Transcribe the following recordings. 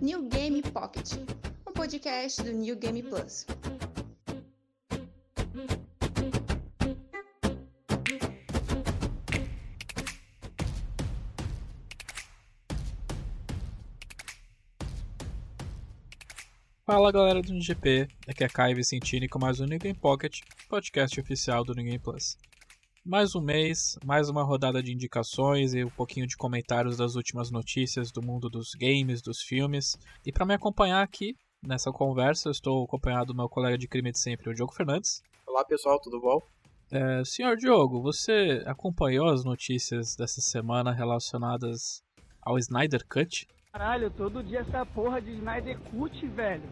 New Game Pocket, um podcast do New Game Plus. Fala galera do NGP, aqui é Kai Vicentini com mais um New Game Pocket, podcast oficial do New Game Plus. Mais um mês, mais uma rodada de indicações e um pouquinho de comentários das últimas notícias do mundo dos games, dos filmes. E para me acompanhar aqui nessa conversa, eu estou acompanhado do meu colega de crime de sempre, o Diogo Fernandes. Olá pessoal, tudo bom? É, senhor Diogo, você acompanhou as notícias dessa semana relacionadas ao Snyder Cut? Caralho, todo dia essa porra de Snyder Cut, velho.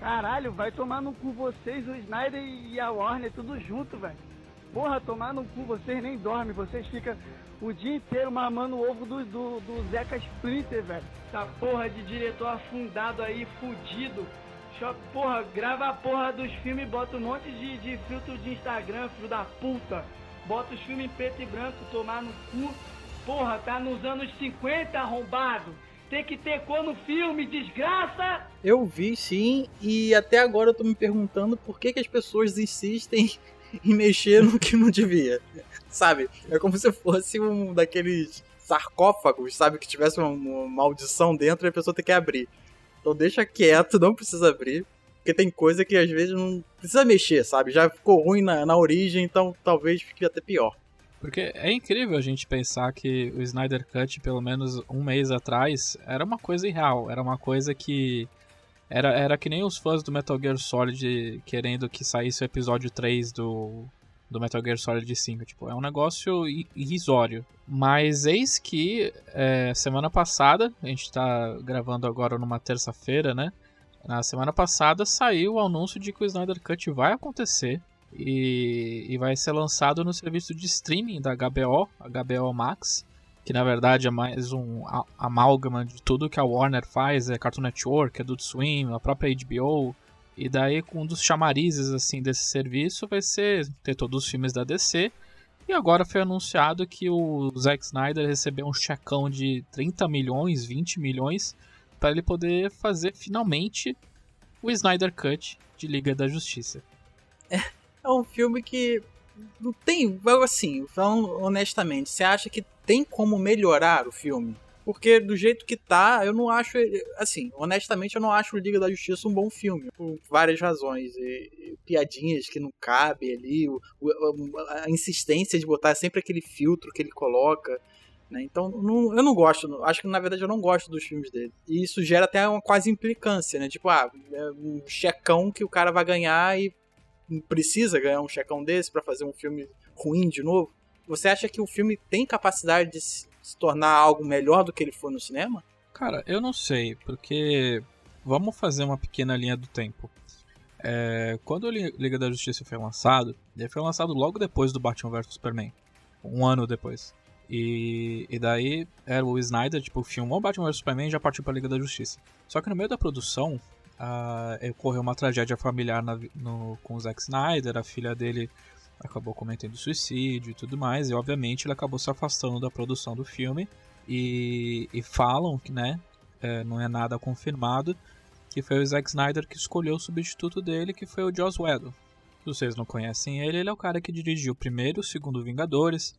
Caralho, vai tomar no cu vocês, o Snyder e a Warner, tudo junto, velho. Porra, tomar no cu, vocês nem dormem, vocês ficam o dia inteiro mamando o ovo do, do, do Zeca Splinter, velho. Essa porra de diretor afundado aí, fudido. Porra, grava a porra dos filmes bota um monte de, de filtro de Instagram, filho da puta. Bota os filmes em preto e branco, tomar no cu. Porra, tá nos anos 50, arrombado. Tem que ter cor no filme, desgraça! Eu vi sim, e até agora eu tô me perguntando por que, que as pessoas insistem em mexer no que não devia. Sabe? É como se fosse um daqueles sarcófagos, sabe? Que tivesse uma, uma maldição dentro e a pessoa tem que abrir. Então deixa quieto, não precisa abrir. Porque tem coisa que às vezes não precisa mexer, sabe? Já ficou ruim na, na origem, então talvez fique até pior. Porque é incrível a gente pensar que o Snyder Cut, pelo menos um mês atrás, era uma coisa irreal. Era uma coisa que. Era, era que nem os fãs do Metal Gear Solid querendo que saísse o episódio 3 do, do Metal Gear Solid 5. Tipo, é um negócio irrisório. Mas eis que é, semana passada, a gente tá gravando agora numa terça-feira, né? Na semana passada saiu o anúncio de que o Snyder Cut vai acontecer. E, e, vai ser lançado no serviço de streaming da HBO, HBO Max, que na verdade é mais um amálgama de tudo que a Warner faz, é Cartoon Network, Adult Swim, a própria HBO. E daí um dos chamarizes assim desse serviço vai ser ter todos os filmes da DC. E agora foi anunciado que o Zack Snyder recebeu um checão de 30 milhões, 20 milhões para ele poder fazer finalmente o Snyder Cut de Liga da Justiça. É, é um filme que não tem, assim, falando honestamente, você acha que tem como melhorar o filme? Porque do jeito que tá, eu não acho, assim, honestamente eu não acho o Liga da Justiça um bom filme, por várias razões. E, e, piadinhas que não cabem ali, o, o, a insistência de botar sempre aquele filtro que ele coloca. Né? Então, não, eu não gosto, acho que na verdade eu não gosto dos filmes dele. E isso gera até uma quase implicância, né? Tipo, ah, é um checão que o cara vai ganhar e precisa ganhar um checão desse para fazer um filme ruim de novo? Você acha que o filme tem capacidade de se tornar algo melhor do que ele foi no cinema? Cara, eu não sei, porque vamos fazer uma pequena linha do tempo. É, quando o Liga da Justiça foi lançado, ele foi lançado logo depois do Batman vs Superman, um ano depois. E, e daí era o Snyder, tipo, filmou Batman vs Superman e já partiu pra Liga da Justiça. Só que no meio da produção, uh, ocorreu uma tragédia familiar na, no, com o Zack Snyder, a filha dele acabou cometendo suicídio e tudo mais, e obviamente ele acabou se afastando da produção do filme. E, e falam que, né, é, não é nada confirmado, que foi o Zack Snyder que escolheu o substituto dele, que foi o Joss Whedon. Se vocês não conhecem ele, ele é o cara que dirigiu o primeiro e o segundo Vingadores,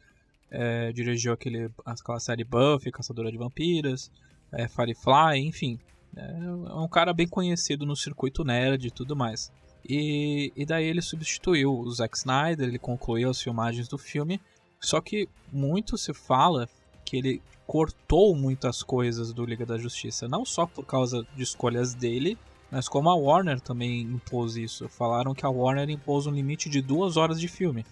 é, dirigiu aquele, aquela série Buffy, Caçadora de Vampiras, é, Firefly, enfim. É um cara bem conhecido no circuito nerd e tudo mais. E, e daí ele substituiu o Zack Snyder, ele concluiu as filmagens do filme. Só que muito se fala que ele cortou muitas coisas do Liga da Justiça, não só por causa de escolhas dele, mas como a Warner também impôs isso. Falaram que a Warner impôs um limite de duas horas de filme.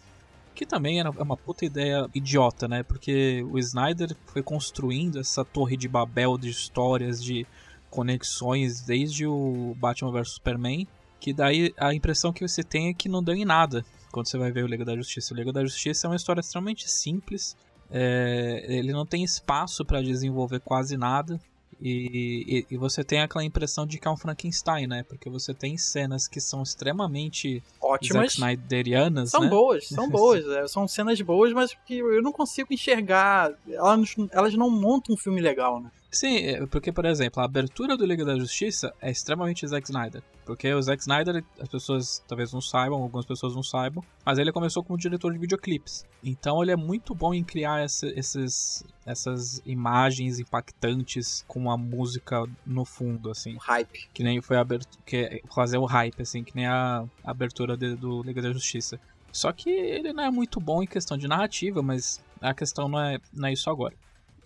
Que também era uma puta ideia idiota, né? Porque o Snyder foi construindo essa torre de Babel de histórias, de conexões desde o Batman vs Superman, que daí a impressão que você tem é que não deu em nada quando você vai ver o Liga da Justiça. O Liga da Justiça é uma história extremamente simples, é, ele não tem espaço para desenvolver quase nada. E, e, e, você tem aquela impressão de que é um Frankenstein, né? Porque você tem cenas que são extremamente ótimas, Zack Snyderianas, são né? boas, são boas, é, são cenas boas, mas que eu não consigo enxergar. Elas, elas não montam um filme legal, né? Sim, é, porque, por exemplo, a abertura do Liga da Justiça é extremamente Zack Snyder. Porque o Zack Snyder, as pessoas talvez não saibam, algumas pessoas não saibam, mas ele começou como diretor de videoclipes. Então ele é muito bom em criar essa, esses, essas imagens impactantes com a música no fundo, assim. Hype. Que nem foi a abertura. Que fazer o hype, assim, que nem a abertura de, do Liga da Justiça. Só que ele não é muito bom em questão de narrativa, mas a questão não é, não é isso agora.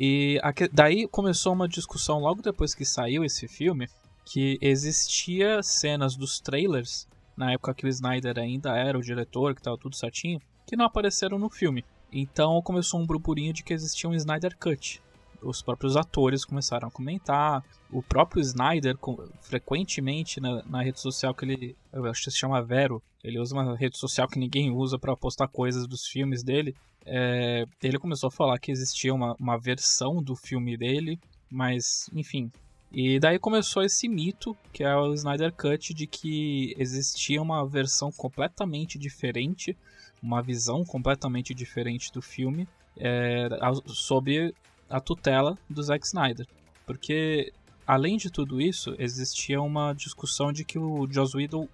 E daí começou uma discussão logo depois que saiu esse filme, que existia cenas dos trailers, na época que o Snyder ainda era o diretor, que estava tudo certinho, que não apareceram no filme. Então começou um burburinho de que existia um Snyder Cut. Os próprios atores começaram a comentar. O próprio Snyder, frequentemente na, na rede social que ele. Eu acho que se chama Vero. Ele usa uma rede social que ninguém usa para postar coisas dos filmes dele é, ele começou a falar que existia uma, uma versão do filme dele, mas enfim. E daí começou esse mito, que é o Snyder Cut, de que existia uma versão completamente diferente, uma visão completamente diferente do filme, é, sob a tutela do Zack Snyder. Porque, além de tudo isso, existia uma discussão de que o Joss Whedon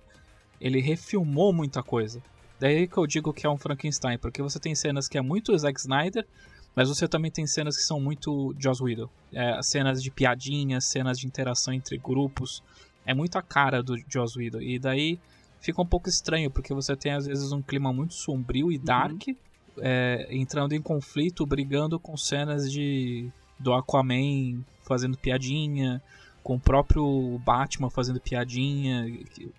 ele refilmou muita coisa. Daí que eu digo que é um Frankenstein, porque você tem cenas que é muito Zack Snyder, mas você também tem cenas que são muito Joss Whedon. É, cenas de piadinhas, cenas de interação entre grupos. É muito a cara do Joss Whedon. E daí fica um pouco estranho, porque você tem às vezes um clima muito sombrio e dark, uhum. É, entrando em conflito, brigando com cenas de do Aquaman fazendo piadinha, com o próprio Batman fazendo piadinha, que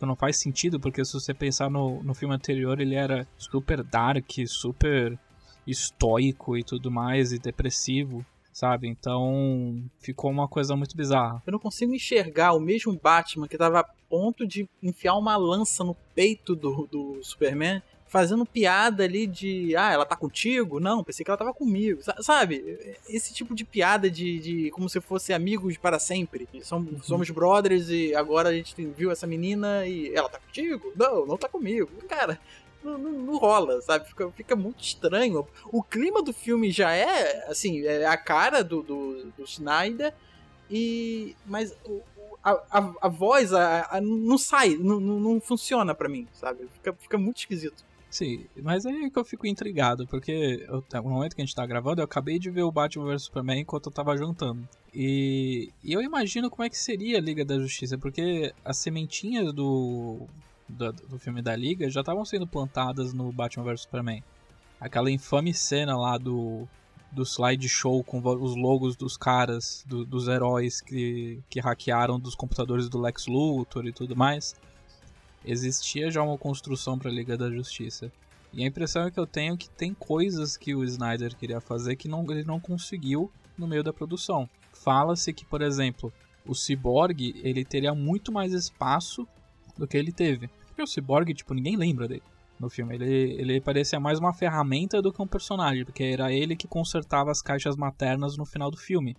não faz sentido, porque se você pensar no, no filme anterior, ele era super dark, super estoico e tudo mais, e depressivo, sabe? Então ficou uma coisa muito bizarra. Eu não consigo enxergar o mesmo Batman que estava a ponto de enfiar uma lança no peito do, do Superman fazendo piada ali de, ah, ela tá contigo? Não, pensei que ela tava comigo. Sabe? Esse tipo de piada de, de como se fosse amigos para sempre. Somos, uhum. somos brothers e agora a gente viu essa menina e ela tá contigo? Não, não tá comigo. Cara, não, não, não, rola, sabe? Fica, fica muito estranho. O clima do filme já é, assim, é a cara do, do, do Schneider, e, mas a, a, a voz a, a, não sai, não, não funciona para mim, sabe? Fica, fica muito esquisito. Sim, mas aí que eu fico intrigado, porque eu, no momento que a gente tá gravando, eu acabei de ver o Batman vs Superman enquanto eu tava jantando. E, e, eu imagino como é que seria a Liga da Justiça, porque as sementinhas do, do, do filme da Liga já estavam sendo plantadas no Batman vs Superman. Aquela infame cena lá do, do slideshow com os logos dos caras, do, dos heróis que, que hackearam dos computadores do Lex Luthor e tudo mais existia já uma construção para a Liga da Justiça. E a impressão é que eu tenho que tem coisas que o Snyder queria fazer que não, ele não conseguiu no meio da produção. Fala-se que, por exemplo, o Cyborg ele teria muito mais espaço do que ele teve. Porque o Cyborg, tipo, ninguém lembra dele no filme. Ele, ele parecia mais uma ferramenta do que um personagem, porque era ele que consertava as caixas maternas no final do filme.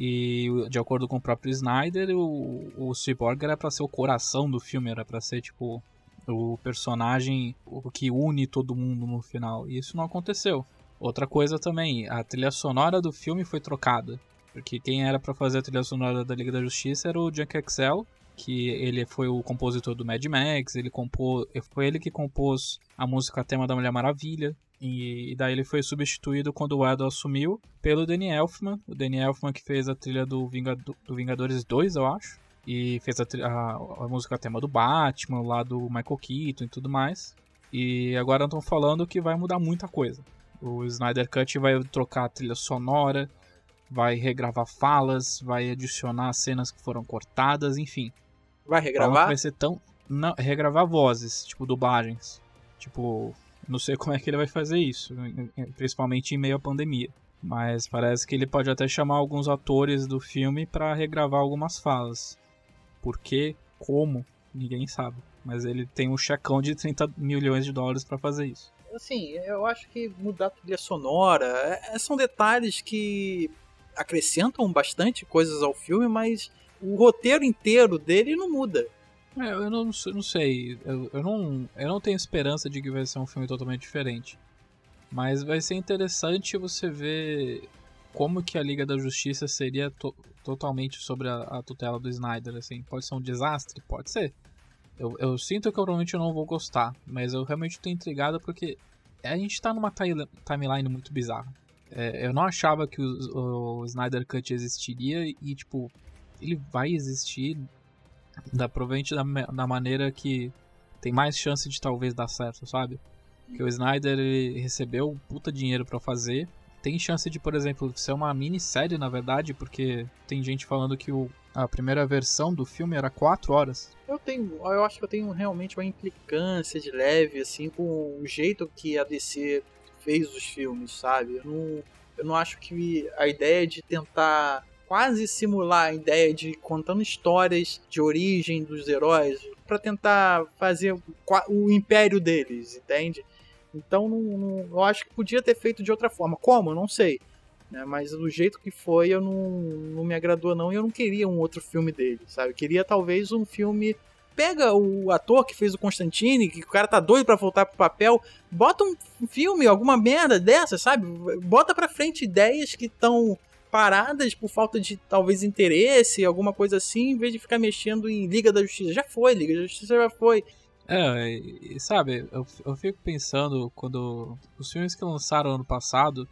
E de acordo com o próprio Snyder, o, o Cyborg era para ser o coração do filme, era para ser tipo o personagem o que une todo mundo no final. E isso não aconteceu. Outra coisa também, a trilha sonora do filme foi trocada. Porque quem era para fazer a trilha sonora da Liga da Justiça era o Junk Excel, que ele foi o compositor do Mad Max, ele compôs, foi ele que compôs a música tema da Mulher Maravilha. E, daí ele foi substituído quando o Edo assumiu pelo Danny Elfman. O Danny Elfman que fez a trilha do, Vingado, do Vingadores 2, eu acho. E fez a, a, a, música tema do Batman, lá do Michael Keaton e tudo mais. E agora estão falando que vai mudar muita coisa. O Snyder Cut vai trocar a trilha sonora, vai regravar falas, vai adicionar cenas que foram cortadas, enfim. Vai regravar? Vai ser tão. Não, regravar vozes, tipo dublagens. Tipo, não sei como é que ele vai fazer isso, principalmente em meio à pandemia. Mas parece que ele pode até chamar alguns atores do filme para regravar algumas falas. Por quê? Como? Ninguém sabe. Mas ele tem um checão de 30 milhões de dólares para fazer isso. Assim, eu acho que mudar a trilha sonora é, são detalhes que acrescentam bastante coisas ao filme, mas o roteiro inteiro dele não muda. É, eu não, não sei. Eu, eu, não, eu não tenho esperança de que vai ser um filme totalmente diferente. Mas vai ser interessante você ver como que a Liga da Justiça seria to totalmente sobre a, a, tutela do Snyder, assim. Pode ser um desastre? Pode ser. Eu, eu sinto que eu provavelmente não vou gostar, mas eu realmente estou intrigado porque a gente tá numa timeline muito bizarra. É, eu não achava que o, o, Snyder Cut existiria e, tipo, ele vai existir da, provavelmente da, da maneira que tem mais chance de talvez dar certo, sabe? Que o Snyder recebeu puta dinheiro para fazer. Tem chance de, por exemplo, ser uma minissérie, na verdade, porque tem gente falando que o, a primeira versão do filme era 4 horas. Eu tenho, eu acho que eu tenho realmente uma implicância de leve, assim, com o jeito que a DC fez os filmes, sabe? Eu não, eu não acho que a ideia de tentar quase simular a ideia de contando histórias de origem dos heróis para tentar fazer o império deles, entende? Então não, não, eu acho que podia ter feito de outra forma. Como? Eu não sei. Né? Mas do jeito que foi, eu não, não me agradou não. E eu não queria um outro filme dele, sabe? Eu queria talvez um filme pega o ator que fez o Constantine, que o cara tá doido para voltar pro papel, bota um filme, alguma merda dessa, sabe? Bota pra frente ideias que estão paradas por falta de talvez interesse, alguma coisa assim, em vez de ficar mexendo em Liga da Justiça. Já foi, Liga da Justiça já foi. É, e, sabe, eu, eu fico pensando quando os filmes que lançaram ano passado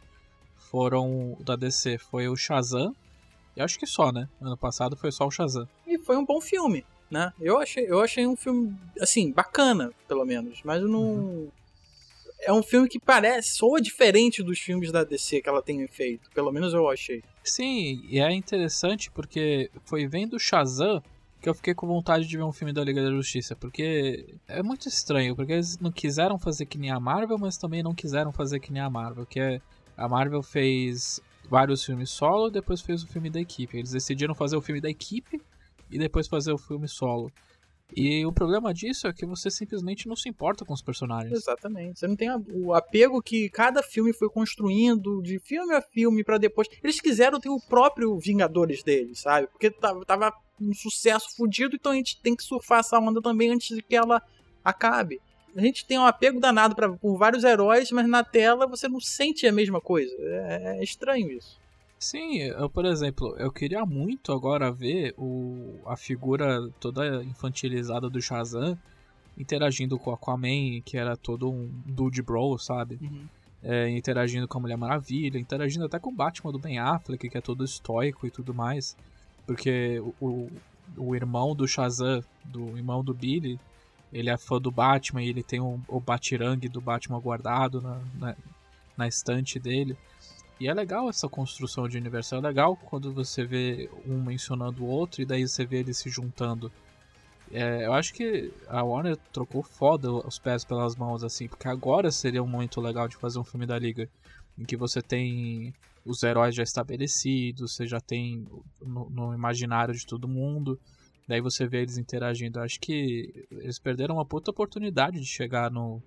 foram da DC, foi o Shazam, e acho que só, né? Ano passado foi só o Shazam. E foi um bom filme, né? Eu achei, eu achei um filme, assim, bacana, pelo menos, mas eu não. Uhum. É um filme que parece, soa diferente dos filmes da DC que ela tem feito. Pelo menos eu achei. Sim, e é interessante porque foi vendo Shazam que eu fiquei com vontade de ver um filme da Liga da Justiça, porque é muito estranho, porque eles não quiseram fazer que nem a Marvel, mas também não quiseram fazer que nem a Marvel, que é a Marvel fez vários filmes solo, depois fez o filme da equipe. Eles decidiram fazer o filme da equipe e depois fazer o filme solo. E o problema disso é que você simplesmente não se importa com os personagens. Exatamente. Você não tem o apego que cada filme foi construindo de filme a filme para depois. Eles quiseram ter o próprio Vingadores deles, sabe? Porque tava um sucesso fodido, então a gente tem que surfar essa onda também antes de que ela acabe. A gente tem um apego danado pra, por vários heróis, mas na tela você não sente a mesma coisa. É, é estranho isso. Sim, eu, por exemplo, eu queria muito agora ver o, a figura toda infantilizada do Shazam interagindo com o Aquaman, que era todo um dude bro, sabe? Uhum. É, interagindo com a Mulher Maravilha, interagindo até com o Batman do Ben Affleck, que é todo estoico e tudo mais. Porque o, o, o irmão do Shazam, do irmão do Billy, ele é fã do Batman e ele tem o, o Batirang do Batman guardado na, na, na estante dele. E é legal essa construção de universo. É legal quando você vê um mencionando o outro e daí você vê eles se juntando. É, eu acho que a Warner trocou foda os pés pelas mãos, assim, porque agora seria um momento legal de fazer um filme da Liga. Em que você tem os heróis já estabelecidos, você já tem no, no imaginário de todo mundo. Daí você vê eles interagindo. Eu acho que eles perderam uma puta oportunidade de chegar no,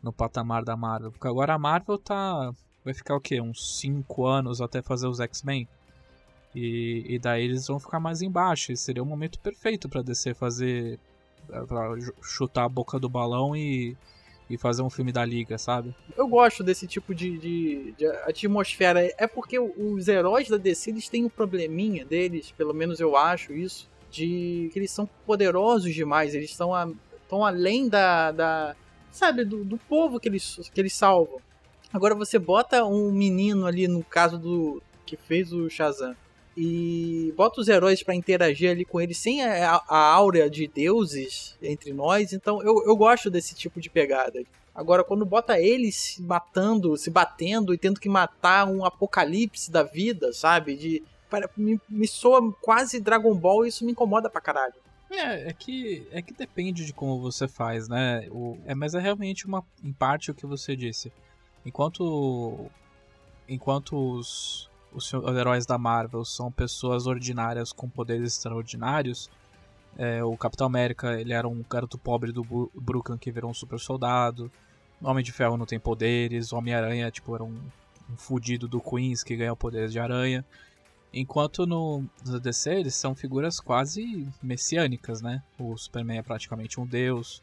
no patamar da Marvel. Porque agora a Marvel tá vai ficar o quê? Uns 5 anos até fazer os X-Men. E, e, daí eles vão ficar mais embaixo. E seria o momento perfeito para DC fazer. Pra chutar a boca do balão e, e fazer um filme da Liga, sabe? Eu gosto desse tipo de, de, de atmosfera. É porque os heróis da DC eles têm um probleminha deles, pelo menos eu acho isso, de que eles são poderosos demais. Eles estão, a, estão além da. da sabe, do, do povo que eles, que eles salvam. Agora você bota um menino ali, no caso do que fez o Shazam, e bota os heróis para interagir ali com eles sem a, a áurea de deuses entre nós. Então eu, eu gosto desse tipo de pegada. Agora, quando bota eles matando, se batendo e tendo que matar um apocalipse da vida, sabe? De, para, me, me soa quase Dragon Ball e isso me incomoda pra caralho. É, é que, é que depende de como você faz, né? O, é, mas é realmente uma, em parte o que você disse. Enquanto enquanto os, os, heróis da Marvel são pessoas ordinárias com poderes extraordinários, é, o Capitão América ele era um garoto pobre do Brooklyn que virou um super soldado. Homem de Ferro não tem poderes. Homem-Aranha tipo, era um, um fudido do Queens que ganhou poderes de aranha. Enquanto no, no DC eles são figuras quase messiânicas, né? O Superman é praticamente um deus.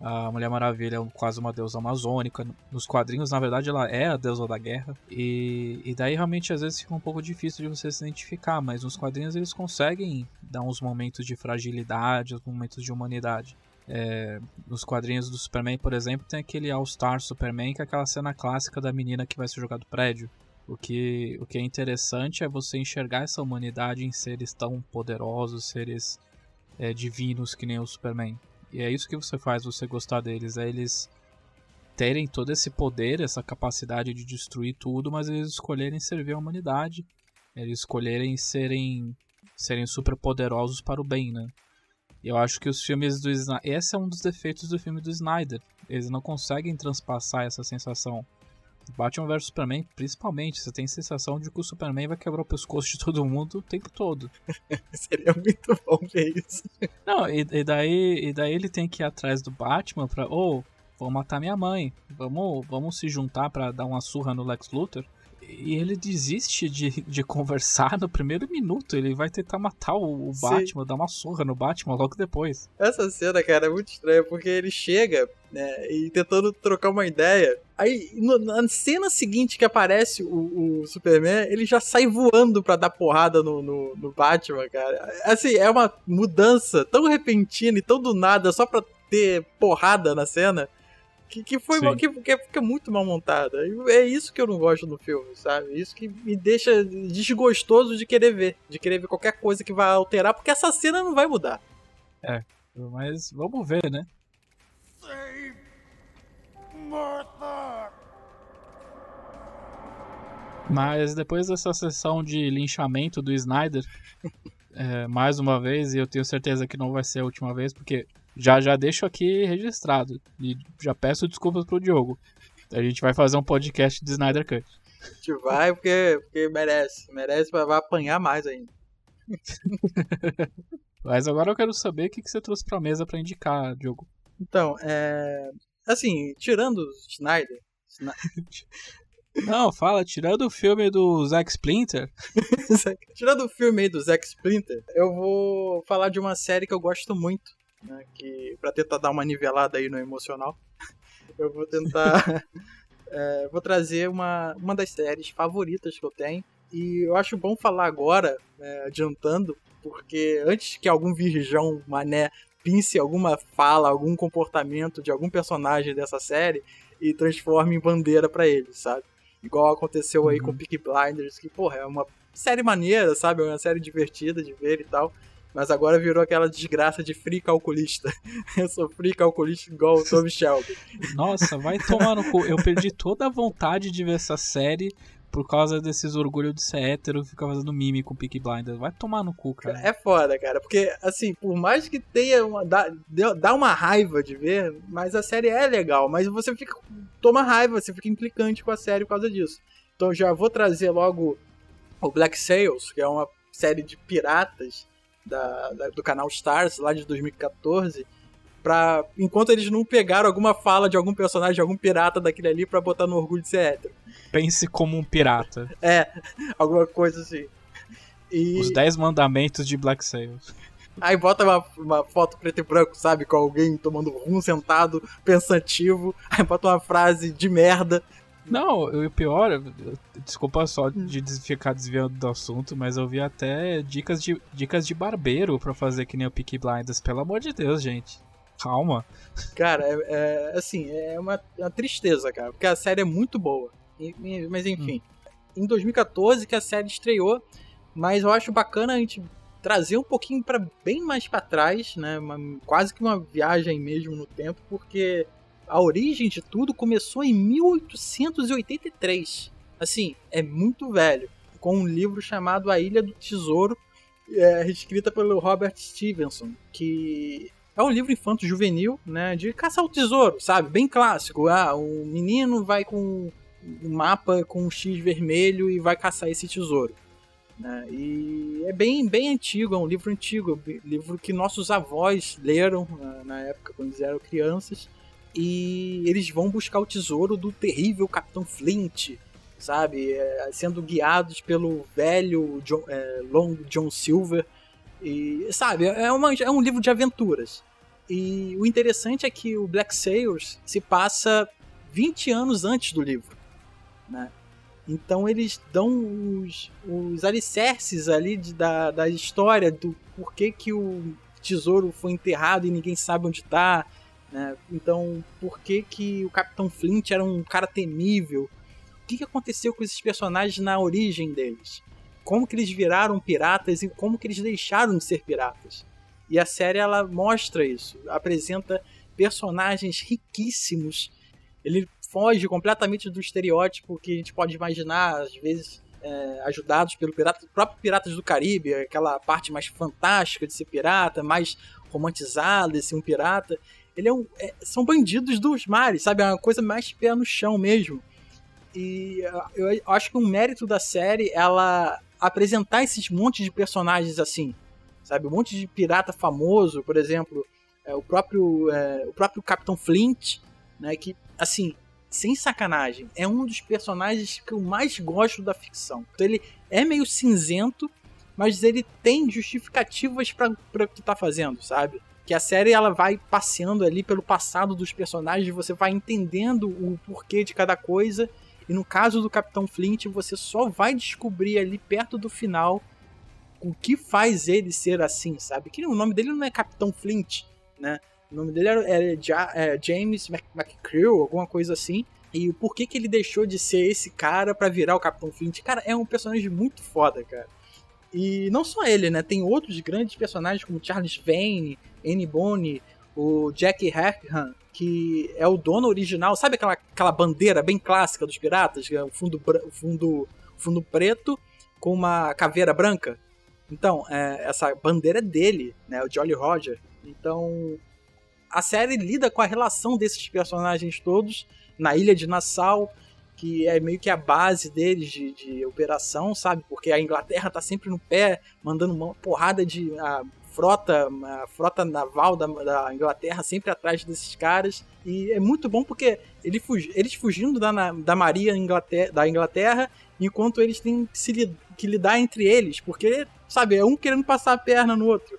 A Mulher Maravilha é quase uma deusa amazônica. Nos quadrinhos, na verdade, ela é a deusa da guerra. E, e daí realmente às vezes fica um pouco difícil de você se identificar, mas nos quadrinhos eles conseguem dar uns momentos de fragilidade, uns momentos de humanidade. É, nos quadrinhos do Superman, por exemplo, tem aquele All-Star Superman, que é aquela cena clássica da menina que vai se jogar do prédio. O que, o que é interessante é você enxergar essa humanidade em seres tão poderosos, seres é, divinos que nem o Superman. E é isso que você faz você gostar deles, é eles terem todo esse poder, essa capacidade de destruir tudo, mas eles escolherem servir a humanidade, eles escolherem serem serem super poderosos para o bem, né? Eu acho que os filmes do Snyder, esse é um dos defeitos do filme do Snyder. Eles não conseguem transpassar essa sensação. Batman vs Superman, principalmente, você tem a sensação de que o Superman vai quebrar o pescoço de todo mundo o tempo todo. Seria muito bom ver isso. Não, e, e, daí, e daí ele tem que ir atrás do Batman pra. Ô, oh, vou matar minha mãe. Vamos, vamos se juntar para dar uma surra no Lex Luthor e ele desiste de, de conversar no primeiro minuto. Ele vai tentar matar o, o Batman, dar uma surra no Batman logo depois. Essa cena, cara, é muito estranha, porque ele chega, né, e tentando trocar uma ideia. Aí, no, na cena seguinte que aparece o, o, Superman, ele já sai voando pra dar porrada no, no, no Batman, cara. Assim, é uma mudança tão repentina e tão do nada, só pra ter porrada na cena que, que foi mal, que, que fica muito mal montada. É isso que eu não gosto no filme, sabe? Isso que me deixa desgostoso de querer ver. De querer ver qualquer coisa que vai alterar, porque essa cena não vai mudar. É, mas vamos ver, né? Save Martha! Mas depois dessa sessão de linchamento do Snyder, é, mais uma vez, e eu tenho certeza que não vai ser a última vez, porque já já deixo aqui registrado. E já peço desculpas pro Diogo. A gente vai fazer um podcast de Snyder Cut. A gente vai porque, porque merece. Merece, vai apanhar mais ainda. Mas agora eu quero saber o que, que você trouxe pra mesa para indicar, Diogo. Então, é. Assim, tirando o Snyder. Não, fala, tirando o filme do Zack Splinter. tirando o filme aí do Zack Splinter, eu vou falar de uma série que eu gosto muito, né, que para tentar dar uma nivelada aí no emocional, eu vou tentar é, vou trazer uma, uma das séries favoritas que eu tenho e eu acho bom falar agora, é, adiantando, porque antes que algum virgão mané pince alguma fala, algum comportamento de algum personagem dessa série e transforme em bandeira para ele, sabe? Igual aconteceu aí uhum. com Peaky Blinders, que, porra, é uma série maneira, sabe? É uma série divertida de ver e tal. Mas agora virou aquela desgraça de free calculista. Eu sou free calculista igual o Tommy Shelby. Nossa, vai tomar no cu. Eu perdi toda a vontade de ver essa série por causa desses orgulhos de ser hétero ficar fazendo mime com Peak Blinders. Vai tomar no cu, cara. É foda, cara. Porque, assim, por mais que tenha uma. Dá, dá uma raiva de ver, mas a série é legal. Mas você fica. Toma raiva, você fica implicante com a série por causa disso. Então já vou trazer logo o Black Sails, que é uma série de piratas da, da, do canal Stars, lá de 2014, pra, enquanto eles não pegaram alguma fala de algum personagem, de algum pirata daquele ali pra botar no orgulho de ser hétero. Pense como um pirata. É, alguma coisa assim. E... Os 10 mandamentos de Black Sails. Aí bota uma, uma foto preto e branco, sabe? Com alguém tomando rum sentado, pensativo. Aí bota uma frase de merda. Não, o pior, desculpa só de ficar desviando do assunto, mas eu vi até dicas de, dicas de barbeiro para fazer que nem o Peaky Blinders. Pelo amor de Deus, gente. Calma. Cara, é, é assim, é uma, uma, tristeza, cara, porque a série é muito boa. Mas enfim, hum. em 2014 que a série estreou, mas eu acho bacana a gente trazer um pouquinho para bem mais para trás, né? Uma, quase que uma viagem mesmo no tempo, porque a origem de tudo começou em 1883. Assim, é muito velho. Com um livro chamado A Ilha do Tesouro, é, escrita pelo Robert Stevenson, que é um livro infanto-juvenil, né, de caçar o tesouro, sabe? Bem clássico. Ah, um menino vai com um mapa com um X vermelho e vai caçar esse tesouro. Né? E é bem, bem antigo, é um livro antigo, livro que nossos avós leram na, na época, quando eles eram crianças e eles vão buscar o tesouro do terrível Capitão Flint, sabe? É, sendo guiados pelo velho John, é, Long John Silver. E, sabe, é, uma, é um livro de aventuras. E o interessante é que o Black Sails se passa 20 anos antes do livro, né? Então eles dão os, os alicerces ali de, da, da história do porquê que o tesouro foi enterrado e ninguém sabe onde está. Né? Então, por que, que o Capitão Flint era um cara temível? O que, que aconteceu com esses personagens na origem deles? Como que eles viraram piratas e como que eles deixaram de ser piratas? E a série ela mostra isso, apresenta personagens riquíssimos. Ele foge completamente do estereótipo que a gente pode imaginar, às vezes é, ajudados pelo pirata, próprio Piratas do Caribe, aquela parte mais fantástica de ser pirata, mais romantizada de ser um pirata. Ele é um, é, são bandidos dos mares, sabe? É uma coisa mais pé no chão mesmo. E eu, eu acho que um mérito da série é ela apresentar esses montes de personagens assim, sabe? Um monte de pirata famoso, por exemplo, é, o próprio é, o próprio Capitão Flint, né? Que assim sem sacanagem, é um dos personagens que eu mais gosto da ficção. Então ele é meio cinzento, mas ele tem justificativas para o que tá fazendo, sabe? Que a série ela vai passeando ali pelo passado dos personagens, você vai entendendo o porquê de cada coisa. E no caso do Capitão Flint, você só vai descobrir ali perto do final o que faz ele ser assim, sabe? Que o nome dele não é Capitão Flint, né? O nome dele era, é, James McCrew, alguma coisa assim. E o porquê que ele deixou de ser esse cara para virar o Capitão Flint. Cara, é um personagem muito foda, cara. E não só ele, né? Tem outros grandes personagens como Charles Vane, Annie Bonny, o Jack Hackham, que é o dono original. Sabe aquela, aquela bandeira bem clássica dos piratas? É o fundo, fundo, fundo preto com uma caveira branca? Então, é, essa bandeira é dele, né? O Jolly Roger. Então, a série lida com a relação desses personagens todos na ilha de Nassau, que é meio que a base deles de, de operação, sabe? Porque a Inglaterra tá sempre no pé, mandando uma porrada de a frota, a frota naval da, da Inglaterra sempre atrás desses caras. E é muito bom porque ele fugi, eles fugindo da, da Maria Inglaterra, da Inglaterra, enquanto eles têm que, se, que lidar entre eles, porque, sabe, é um querendo passar a perna no outro.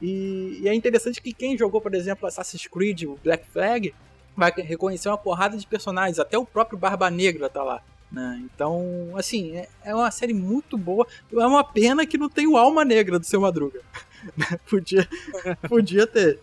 E, e, é interessante que quem jogou, por exemplo, Assassin's Creed, o Black Flag, vai reconhecer uma porrada de personagens, até o próprio Barba Negra tá lá. Né? Então, assim, é, é, uma série muito boa. É uma pena que não tem o Alma Negra do seu Madruga. podia, podia ter.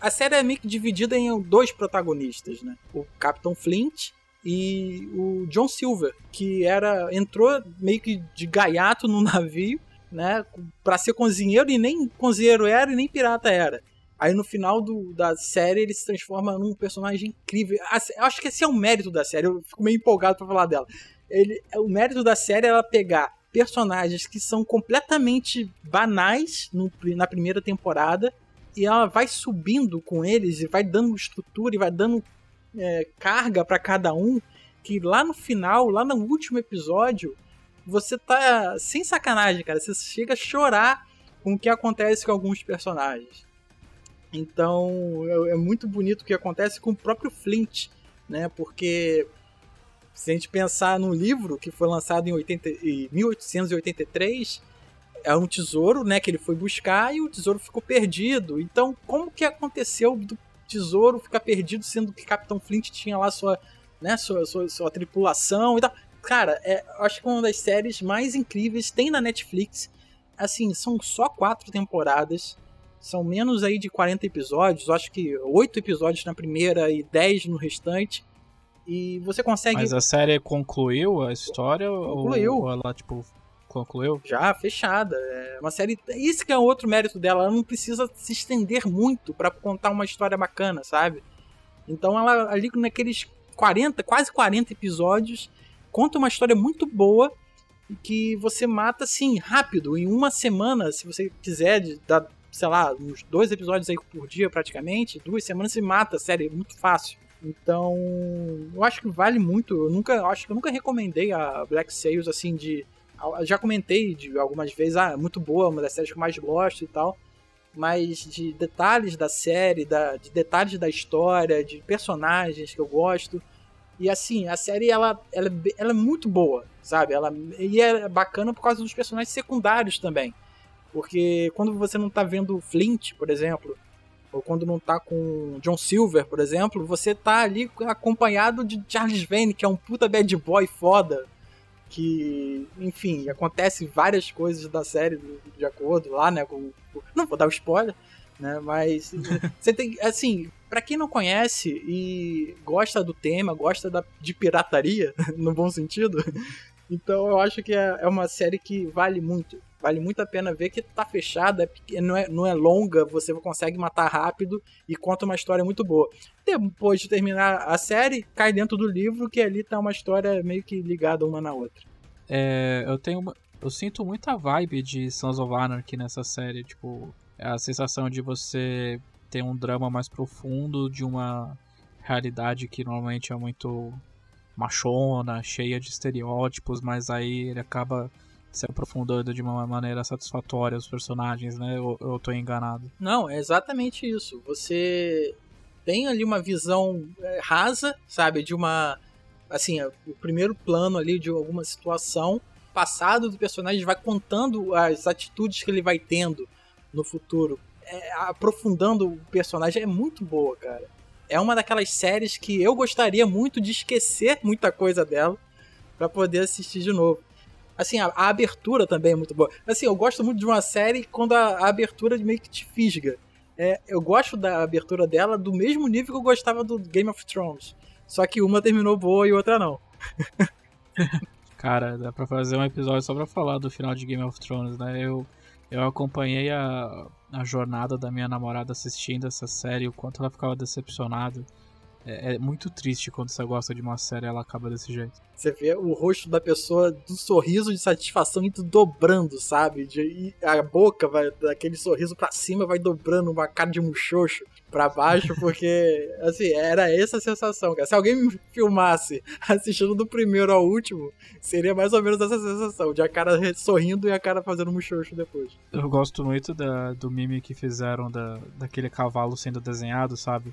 A série é meio que dividida em dois protagonistas, né? O Capitão Flint e o John Silver, que era entrou meio que de gaiato no navio né, para ser cozinheiro e nem cozinheiro era e nem pirata era. Aí no final do, da série ele se transforma num personagem incrível. Eu acho que esse é o mérito da série. Eu fico meio empolgado para falar dela. Ele, o mérito da série é ela pegar personagens que são completamente banais no, na primeira temporada e ela vai subindo com eles e vai dando estrutura e vai dando é, carga para cada um que lá no final, lá no último episódio, você tá sem sacanagem, cara. Você chega a chorar com o que acontece com alguns personagens. Então é, é muito bonito o que acontece com o próprio Flint, né? Porque se a gente pensar no livro que foi lançado em, 80, em 1883, é um tesouro, né, que ele foi buscar e o tesouro ficou perdido. Então, como que aconteceu do tesouro ficar perdido, sendo que Capitão Flint tinha lá sua, né, sua, sua, sua tripulação e tal? Cara, é, acho que é uma das séries mais incríveis. Tem na Netflix. Assim, são só quatro temporadas. São menos aí de 40 episódios. Acho que oito episódios na primeira e 10 no restante. E você consegue. Mas a série concluiu a história? Concluiu. Ou ela, tipo, concluiu? Já, fechada. É uma série. Isso que é outro mérito dela. Ela não precisa se estender muito para contar uma história bacana, sabe? Então ela ali naqueles 40, quase 40 episódios, conta uma história muito boa que você mata assim rápido, em uma semana, se você quiser, dar, sei lá, uns dois episódios aí por dia praticamente, duas semanas você mata, sério, é muito fácil. Então, eu acho que vale muito. Eu nunca, acho que eu nunca recomendei a Black Sails assim de já comentei de algumas vezes, ah, é muito boa, uma das séries que eu mais gosto e tal. Mas de detalhes da série, da, de detalhes da história, de personagens que eu gosto, e assim, a série ela, ela, ela é muito boa, sabe? Ela, e é bacana por causa dos personagens secundários também. Porque quando você não tá vendo Flint, por exemplo, quando não tá com John Silver, por exemplo, você tá ali acompanhado de Charles Vane, que é um puta bad boy foda, que, enfim, acontece várias coisas da série de acordo lá, né, com, não vou dar o spoiler, né, mas você tem, assim, para quem não conhece e gosta do tema, gosta da, de pirataria, no bom sentido, então eu acho que é, é uma série que vale muito. Vale muito a pena ver que tá fechada, é não é, não é longa, você consegue matar rápido e conta uma história muito boa. Depois de terminar a série, cai dentro do livro, que ali tá uma história meio que ligada uma na outra. É, eu tenho uma, eu sinto muita vibe de Sons of Anarchy nessa série, tipo, a sensação de você ter um drama mais profundo de uma realidade que normalmente é muito machona, cheia de estereótipos, mas aí ele acaba se aprofundando de uma maneira satisfatória os personagens, né? Ou eu tô enganado? Não, é exatamente isso. Você tem ali uma visão é, rasa, sabe? De uma. Assim, o primeiro plano ali de alguma situação. Passado do personagem vai contando as atitudes que ele vai tendo no futuro. É, aprofundando o personagem é muito boa, cara. É uma daquelas séries que eu gostaria muito de esquecer muita coisa dela para poder assistir de novo. Assim, a, a, abertura também é muito boa. Assim, eu gosto muito de uma série quando a, a abertura meio que te fisga. É, eu gosto da abertura dela do mesmo nível que eu gostava do Game of Thrones. Só que uma terminou boa e outra não. Cara, dá pra fazer um episódio só pra falar do final de Game of Thrones, né? Eu, eu acompanhei a, a jornada da minha namorada assistindo essa série, o quanto ela ficava decepcionada. É, é, muito triste quando você gosta de uma série e ela acaba desse jeito. Você vê o rosto da pessoa do sorriso de satisfação indo dobrando, sabe? De, a boca vai daquele sorriso para cima vai dobrando uma cara de muxoxo para baixo, porque assim, era essa a sensação, cara. Se alguém me filmasse assistindo do primeiro ao último, seria mais ou menos essa sensação, de a cara sorrindo e a cara fazendo muxoxo depois. Eu gosto muito da, do meme que fizeram da, daquele cavalo sendo desenhado, sabe?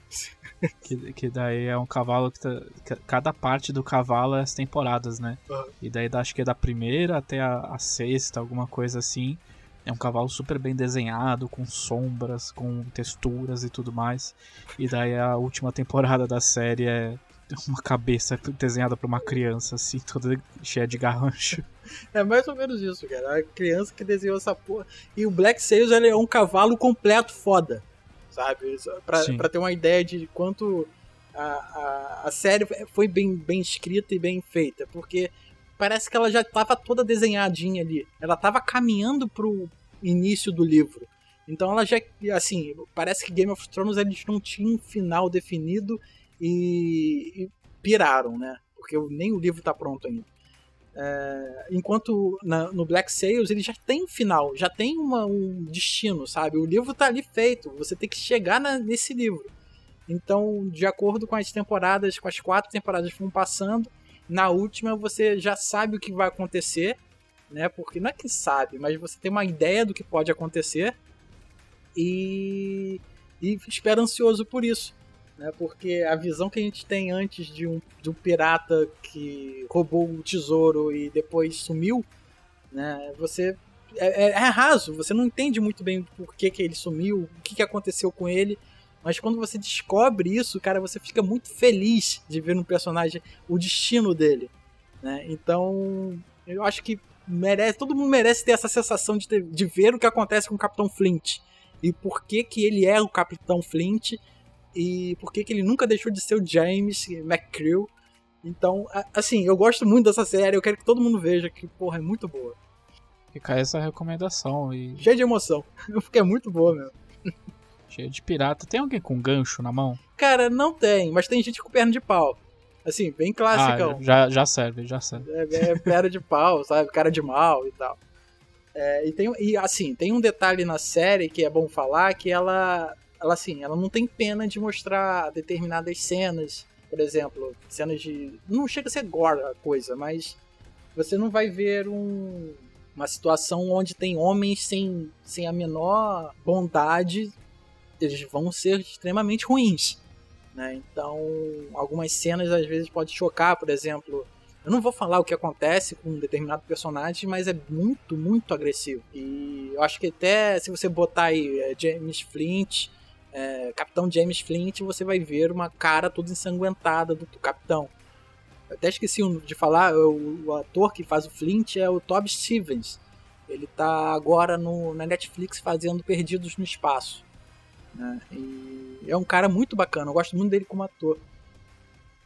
que, que daí é um cavalo que, tá, que cada parte do cavalo é as temporadas, né? Uhum. E daí acho que é da primeira até a, a sexta, alguma coisa assim. É um cavalo super bem desenhado, com sombras, com texturas e tudo mais. E daí a última temporada da série é uma cabeça desenhada pra uma criança, assim, toda cheia de garrancho. É mais ou menos isso, cara. A criança que desenhou essa porra. E o Black Sails é um cavalo completo foda, sabe? Pra, pra ter uma ideia de quanto a, a, a série foi bem, bem escrita e bem feita. Porque parece que ela já estava toda desenhadinha ali. Ela estava caminhando pro início do livro. Então ela já, assim, parece que Game of Thrones eles não tinham um final definido e, e piraram, né? Porque nem o livro está pronto ainda. É, enquanto na, no Black Sails ele já tem um final, já tem uma, um destino, sabe? O livro está ali feito, você tem que chegar na, nesse livro. Então, de acordo com as temporadas, com as quatro temporadas que vão passando, na última você já sabe o que vai acontecer, né? Porque não é que sabe, mas você tem uma ideia do que pode acontecer e, e espera ansioso por isso. Né, porque a visão que a gente tem antes de um, de um pirata que roubou o tesouro e depois sumiu, né, você é, é, é, raso, você não entende muito bem por que, que ele sumiu, o que, que aconteceu com ele. Mas quando você descobre isso, cara, você fica muito feliz de ver no personagem o destino dele. Né? Então, eu acho que merece, todo mundo merece ter essa sensação de, ter, de ver o que acontece com o Capitão Flint. E por que, que ele é o Capitão Flint. E por que, que ele nunca deixou de ser o James McCrew. Então, assim, eu gosto muito dessa série. Eu quero que todo mundo veja que, porra, é muito boa. Fica essa recomendação. E... Cheia de emoção. Porque é muito boa mesmo. Cheia de pirata. Tem alguém com gancho na mão? Cara, não tem, mas tem gente com perna de pau. Assim, bem clássico. Ah, já, já serve, já serve. É, é perna de pau, sabe? Cara de mal e tal. É, e, tem, e assim, tem um detalhe na série que é bom falar, que ela, ela assim, ela não tem pena de mostrar determinadas cenas, por exemplo, cenas de... Não chega a ser gore a coisa, mas você não vai ver um, uma situação onde tem homens sem, sem a menor bondade, eles vão ser extremamente ruins. Né? Então, algumas cenas às vezes pode chocar, por exemplo. Eu não vou falar o que acontece com um determinado personagem, mas é muito, muito agressivo. E eu acho que até se você botar aí é, James Flint, é, Capitão James Flint, você vai ver uma cara toda ensanguentada do, do capitão. Eu até esqueci de falar, o, o, ator que faz o Flint é o Toby Stevens. Ele tá agora no, na Netflix fazendo Perdidos no Espaço. Né? E é um cara muito bacana, eu gosto muito dele como ator.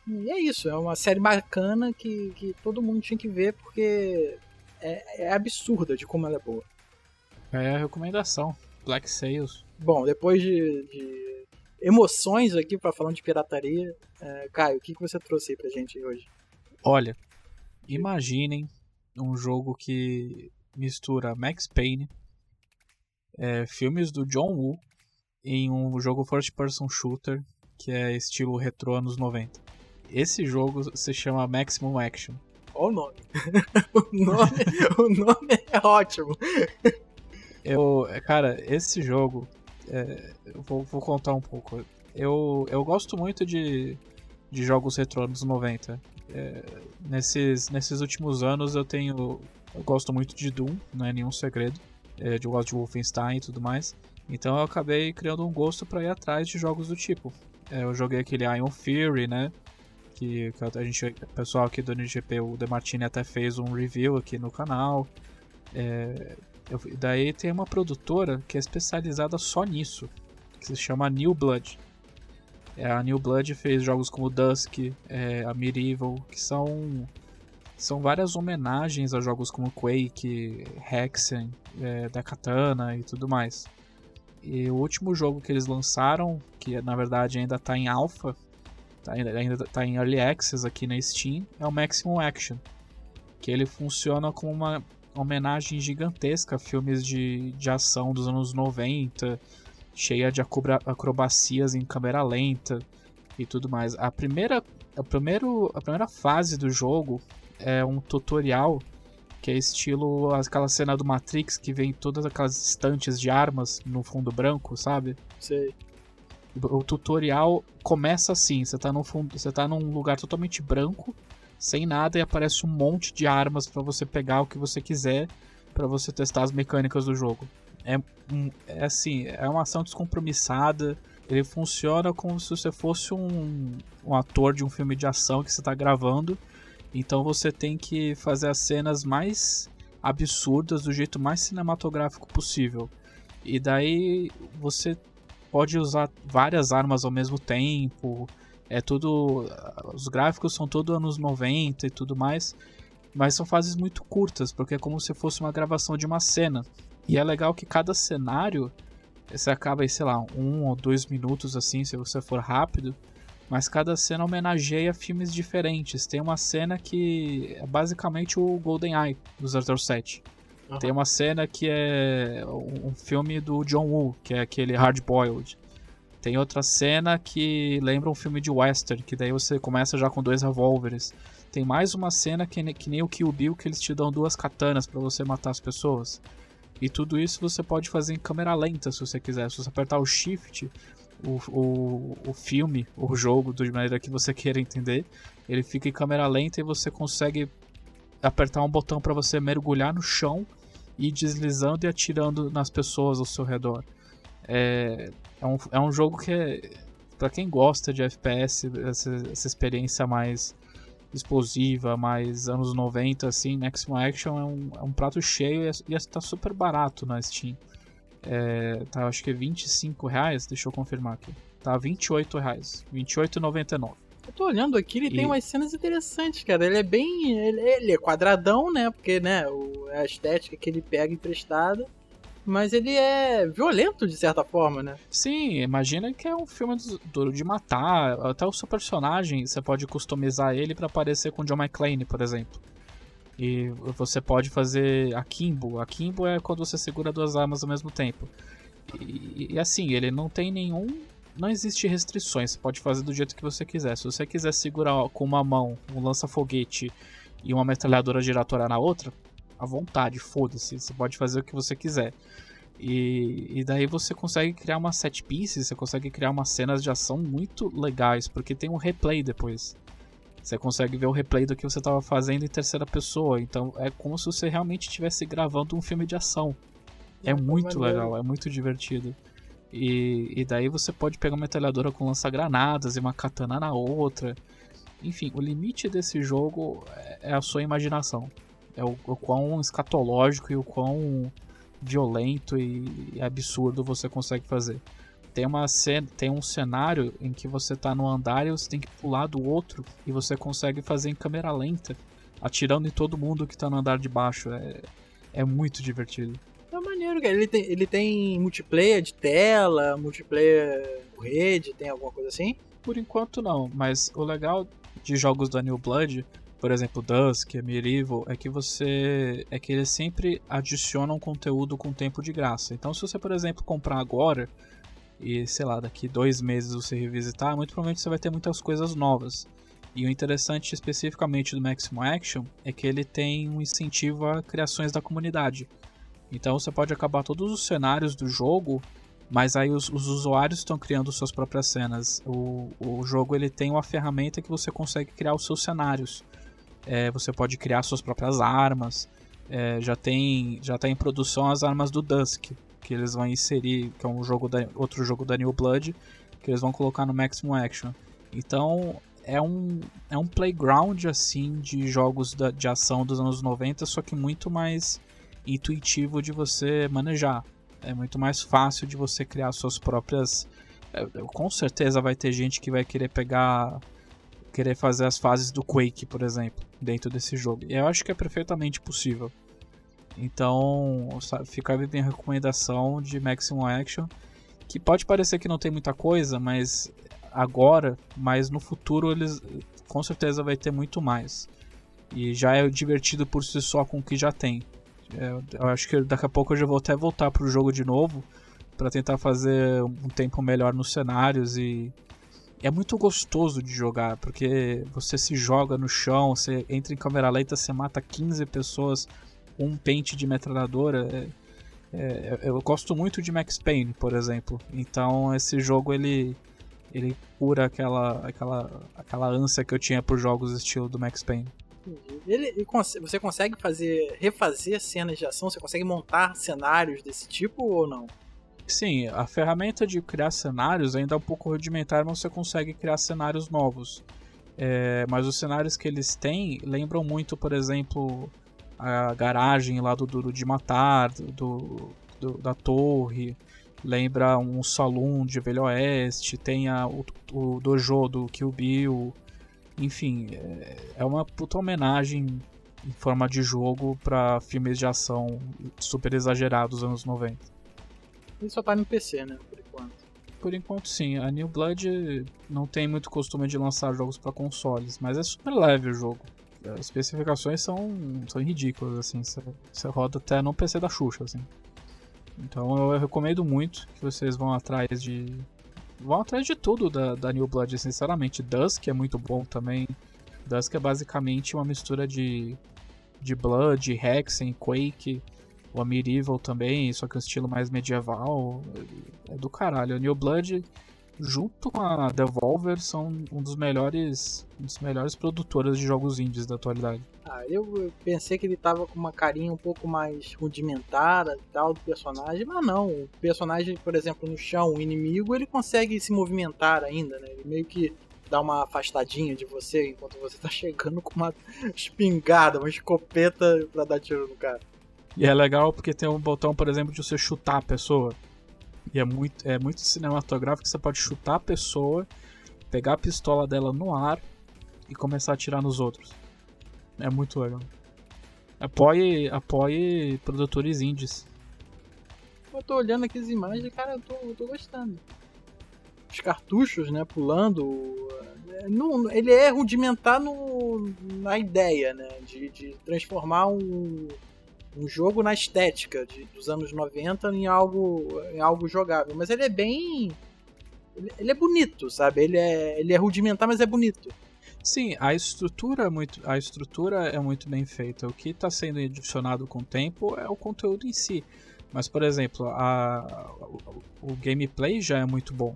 E é isso, é uma série bacana que, que todo mundo tinha que ver porque é, é absurda de como ela é boa. É a recomendação. Black Sails. Bom, depois de, de emoções aqui para falar de pirataria, é, Caio, o que, que você trouxe aí pra gente hoje? Olha, imaginem um jogo que mistura Max Payne, é, filmes do John Woo em um jogo first person shooter que é estilo retro anos 90. Esse jogo se chama Maximum Action. Olha o nome. o nome. o nome é ótimo. Eu, cara, esse jogo, é, eu vou, vou, contar um pouco. Eu, eu gosto muito de, de jogos retro anos 90. É, nesses, nesses últimos anos eu tenho. Eu gosto muito de Doom, não é nenhum segredo. É, eu gosto de Wolfenstein e tudo mais. Então eu acabei criando um gosto para ir atrás de jogos do tipo. É, eu joguei aquele Iron Fury, né? Que, que a gente, o pessoal aqui do NGP, o Demartini até fez um review aqui no canal. É, eu, daí tem uma produtora que é especializada só nisso, que se chama New Blood. É, a New Blood fez jogos como Dusk, é, a Medieval, que são são várias homenagens a jogos como Quake, Hexen, é, da Katana e tudo mais. E o último jogo que eles lançaram, que na verdade ainda está em alpha, tá, ainda está em early access aqui na Steam, é o Maximum Action. Que ele funciona como uma homenagem gigantesca a filmes de, de ação dos anos 90, cheia de acrobacias em câmera lenta e tudo mais. A primeira, a, primeiro, a primeira fase do jogo é um tutorial que é estilo aquela cena do Matrix que vem todas aquelas estantes de armas no fundo branco, sabe? Sei. O tutorial começa assim, você tá, no fundo, você tá num lugar totalmente branco, sem nada, e aparece um monte de armas para você pegar o que você quiser, para você testar as mecânicas do jogo. É, é assim, é uma ação descompromissada, ele funciona como se você fosse um, um ator de um filme de ação que você está gravando então você tem que fazer as cenas mais absurdas do jeito mais cinematográfico possível. E daí você pode usar várias armas ao mesmo tempo. É tudo. Os gráficos são todos anos 90 e tudo mais. Mas são fases muito curtas, porque é como se fosse uma gravação de uma cena. E é legal que cada cenário você acaba aí, sei lá, um ou dois minutos assim, se você for rápido mas cada cena homenageia filmes diferentes. Tem uma cena que é basicamente o Golden Eye do 007. Uhum. Tem uma cena que é um filme do John Woo, que é aquele Hard Boiled. Tem outra cena que lembra um filme de western, que daí você começa já com dois revólveres. Tem mais uma cena que, que nem o Kill Bill, que eles te dão duas katanas para você matar as pessoas. E tudo isso você pode fazer em câmera lenta se você quiser. Se você apertar o Shift, o, o, o filme, o jogo, de maneira que você queira entender. Ele fica em câmera lenta e você consegue apertar um botão para você mergulhar no chão e deslizando e atirando nas pessoas ao seu redor. É, é, um, é um jogo que é, para quem gosta de FPS, essa, essa, experiência mais explosiva, mais anos 90, assim, Maximum Action é um, é um prato cheio e está super barato na Steam. É, tá, acho que é 25 reais, deixa eu confirmar aqui. Tá 28 reais, 28,99. Eu tô olhando aqui, ele e... tem umas cenas interessantes, cara. Ele é bem. Ele, ele é quadradão, né? Porque, né, o, a estética que ele pega emprestada. Mas ele é violento, de certa forma, né? Sim, imagina que é um filme duro de matar. Até o seu personagem, você pode customizar ele para parecer com John McClane, por exemplo. E você pode fazer akimbo. Akimbo é quando você segura duas armas ao mesmo tempo. E, e, assim, ele não tem nenhum. Não existe restrições, você pode fazer do jeito que você quiser. Se você quiser segurar com uma mão um lança-foguete e uma metralhadora giratória na outra, à vontade, foda-se, você pode fazer o que você quiser. E, e, daí você consegue criar uma set pieces, você consegue criar umas cenas de ação muito legais, porque tem um replay depois. Você consegue ver o replay do que você estava fazendo em terceira pessoa. Então é como se você realmente estivesse gravando um filme de ação. É muito legal, é muito divertido. E, e daí você pode pegar uma metralhadora com lança-granadas e uma katana na outra. Enfim, o limite desse jogo é, é a sua imaginação. É o, o quão escatológico e o quão violento e absurdo você consegue fazer. Tem, uma tem um cenário em que você está no andar e você tem que pular do outro e você consegue fazer em câmera lenta, atirando em todo mundo que está no andar de baixo. É, é muito divertido. É maneiro, cara. Ele tem, ele tem multiplayer de tela, multiplayer rede, tem alguma coisa assim? Por enquanto não, mas o legal de jogos da New Blood por exemplo, Dusk, Medieval, é que você é que eles sempre adicionam conteúdo com tempo de graça. Então, se você, por exemplo, comprar agora e sei lá, daqui dois meses você revisitar, muito provavelmente você vai ter muitas coisas novas. E o interessante especificamente do Maximum Action é que ele tem um incentivo a criações da comunidade. Então você pode acabar todos os cenários do jogo, mas aí os, os usuários estão criando suas próprias cenas. O, o jogo ele tem uma ferramenta que você consegue criar os seus cenários é, você pode criar suas próprias armas. É, já tem já está em produção as armas do Dusk, que eles vão inserir, que é um jogo da, outro jogo da New Blood, que eles vão colocar no Maximum Action. Então é um, é um playground assim de jogos da, de ação dos anos 90, só que muito mais intuitivo de você manejar. É muito mais fácil de você criar suas próprias. É, com certeza vai ter gente que vai querer pegar querer fazer as fases do Quake, por exemplo, dentro desse jogo. E eu acho que é perfeitamente possível. Então, fica a minha recomendação de Maximum Action, que pode parecer que não tem muita coisa, mas agora, mas no futuro eles com certeza vai ter muito mais. E já é divertido por si só com o que já tem. É, eu acho que daqui a pouco eu já vou até voltar pro jogo de novo para tentar fazer um tempo melhor nos cenários e é muito gostoso de jogar, porque você se joga no chão, você entra em câmera lenta, você mata 15 pessoas um pente de metralhadora. É, é, eu gosto muito de Max Payne, por exemplo. Então esse jogo ele ele cura aquela aquela aquela ânsia que eu tinha por jogos estilo do Max Payne. Ele, ele, você consegue fazer refazer cenas de ação? Você consegue montar cenários desse tipo ou não? Sim, a ferramenta de criar cenários ainda é um pouco rudimentar, mas você consegue criar cenários novos. É, mas os cenários que eles têm lembram muito, por exemplo, a garagem lá do Duro de Matar, do, do da torre, lembra um salão de Velho Oeste, tem a, o, o dojo do Kill Bill, enfim, é, é uma puta homenagem em forma de jogo para filmes de ação super exagerados dos anos 90. Ele só tá no PC, né? Por enquanto. Por enquanto, sim. A New Blood não tem muito costume de lançar jogos para consoles, mas é super leve o jogo. As especificações são, são ridículas, assim. Você roda até no PC da Xuxa, assim. Então eu recomendo muito que vocês vão atrás de. Vão atrás de tudo da, da New Blood, sinceramente. Dusk é muito bom também. Dusk é basicamente uma mistura de, de Blood, Hexen, Quake o Evil também, só que um estilo mais medieval. É do caralho. O New Blood, junto com a Devolver, são um dos melhores, um dos melhores produtoras de jogos indies da atualidade. Ah, eu pensei que ele tava com uma carinha um pouco mais rudimentada e tal do personagem, mas não. O personagem, por exemplo, no chão, o inimigo, ele consegue se movimentar ainda, né? Ele meio que dá uma afastadinha de você enquanto você tá chegando com uma espingarda, uma escopeta pra dar tiro no cara. E é legal porque tem um botão, por exemplo, de você chutar a pessoa. E é muito, é muito cinematográfico você pode chutar a pessoa, pegar a pistola dela no ar e começar a atirar nos outros. É muito legal. Apoie, apoie produtores indies. Eu tô olhando aqui as imagens, cara, eu tô, eu tô gostando. Os cartuchos, né, pulando. É, não, ele é rudimentar no, na ideia, né, de, de transformar um, um jogo na estética de, dos anos 90 em algo, em algo jogável. Mas ele é bem. Ele, ele, é bonito, sabe? Ele é, ele é rudimentar, mas é bonito. Sim, a estrutura é muito, a estrutura é muito bem feita. O que está sendo adicionado com o tempo é o conteúdo em si. Mas, por exemplo, a, o, o gameplay já é muito bom.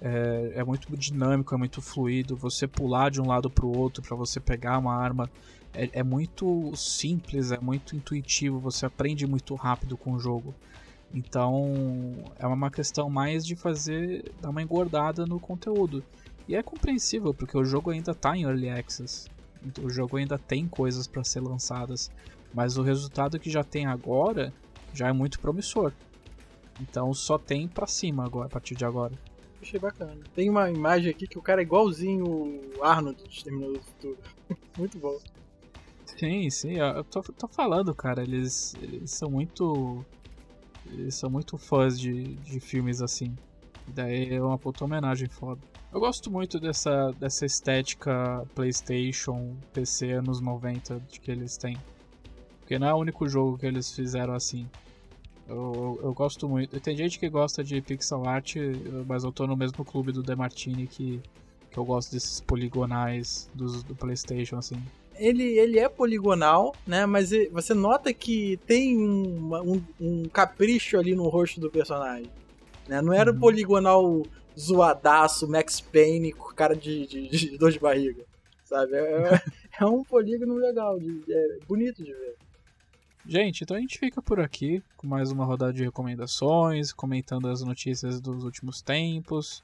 É, é, muito dinâmico, é muito fluido. Você pular de um lado para o outro para você pegar uma arma é, é, muito simples, é muito intuitivo, você aprende muito rápido com o jogo. Então é uma questão mais de fazer dar uma engordada no conteúdo. E é compreensível, porque o jogo ainda está em Early Access. O jogo ainda tem coisas para ser lançadas. Mas o resultado que já tem agora já é muito promissor. Então só tem pra cima agora, a partir de agora. Achei bacana. Tem uma imagem aqui que o cara é igualzinho o Arnold de Terminador do Futuro. muito bom. Sim, sim, eu tô, tô falando, cara, eles, eles são muito. Eles são muito fãs de, de filmes assim. Daí é uma puta homenagem foda. Eu gosto muito dessa, dessa estética PlayStation, PC anos 90 de que eles têm. Porque não é o único jogo que eles fizeram assim. Eu, eu gosto muito. Tem gente que gosta de pixel art, mas eu tô no mesmo clube do Demartini que, que eu gosto desses poligonais dos, do PlayStation, assim. Ele, ele é poligonal, né? Mas você nota que tem um, um, um capricho ali no rosto do personagem. Né? Não era uhum. poligonal zoadaço, Max Payne com cara de, de, de dor de barriga. Sabe? É, é um polígono legal, de, é bonito de ver. Gente, então a gente fica por aqui com mais uma rodada de recomendações, comentando as notícias dos últimos tempos.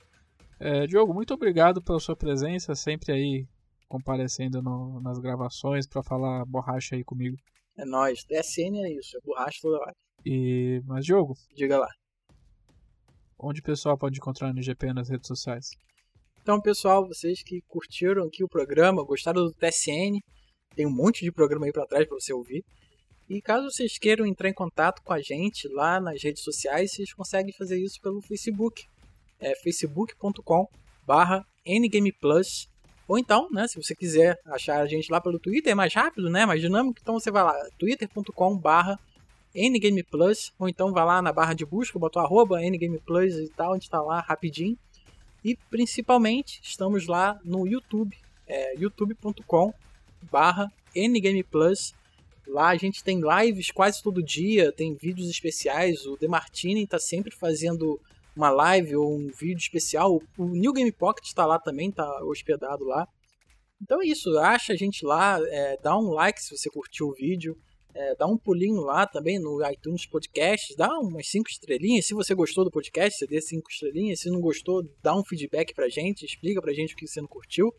É, Diogo, muito obrigado pela sua presença, sempre aí comparecendo no, nas gravações para falar borracha aí comigo. É nóis, DSN é isso, é borracha toda hora. E, mas Diogo, diga lá. Onde o pessoal pode encontrar no IGP nas redes sociais? Então, pessoal, vocês que curtiram aqui o programa, gostaram do TSN, tem um monte de programa aí para trás para você ouvir. E caso vocês queiram entrar em contato com a gente lá nas redes sociais, vocês conseguem fazer isso pelo Facebook. É facebook.com barra ngameplus ou então, né, se você quiser achar a gente lá pelo Twitter, é mais rápido, né, mais dinâmico, então você vai lá, twitter.com barra ngameplus, ou então vai lá na barra de busca, bota o arroba ngameplus e tal, a gente está lá rapidinho. E principalmente, estamos lá no YouTube, é youtube.com barra ngameplus, Lá a gente tem lives quase todo dia, tem vídeos especiais. O Demartini está sempre fazendo uma live ou um vídeo especial. O New Game Pocket está lá também, está hospedado lá. Então é isso, acha a gente lá, é, dá um like se você curtiu o vídeo, é, dá um pulinho lá também no iTunes Podcast, dá umas 5 estrelinhas. Se você gostou do podcast, você dê 5 estrelinhas. Se não gostou, dá um feedback pra gente, explica pra gente o que você não curtiu.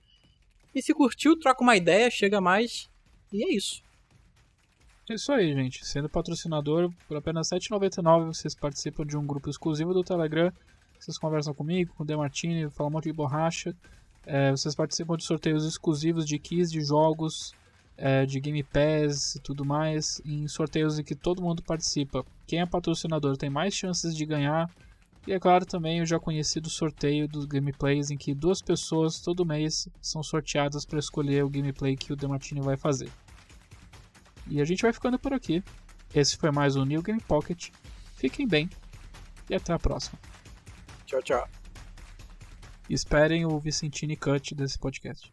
E se curtiu, troca uma ideia, chega mais. E é isso. É isso aí, gente. Sendo patrocinador, por apenas R$ 7,99 vocês participam de um grupo exclusivo do Telegram. Vocês conversam comigo, com o Demartini, falam um monte de borracha. É, vocês participam de sorteios exclusivos de keys de jogos, é, de Game Pass e tudo mais, em sorteios em que todo mundo participa. Quem é patrocinador tem mais chances de ganhar. E é claro também o já conhecido sorteio dos gameplays em que duas pessoas todo mês são sorteadas para escolher o gameplay que o Demartini vai fazer. E a gente vai ficando por aqui. Esse foi mais um New Game Pocket. Fiquem bem e até a próxima. Tchau, tchau. esperem o Vicentini Cut desse podcast.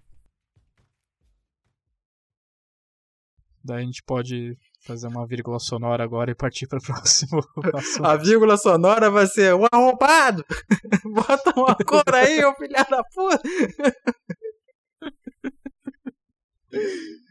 Daí a gente pode fazer uma vírgula sonora agora e partir para o próximo. a vírgula sonora vai ser um arrombado! Bota uma cor aí, ô filha da puta!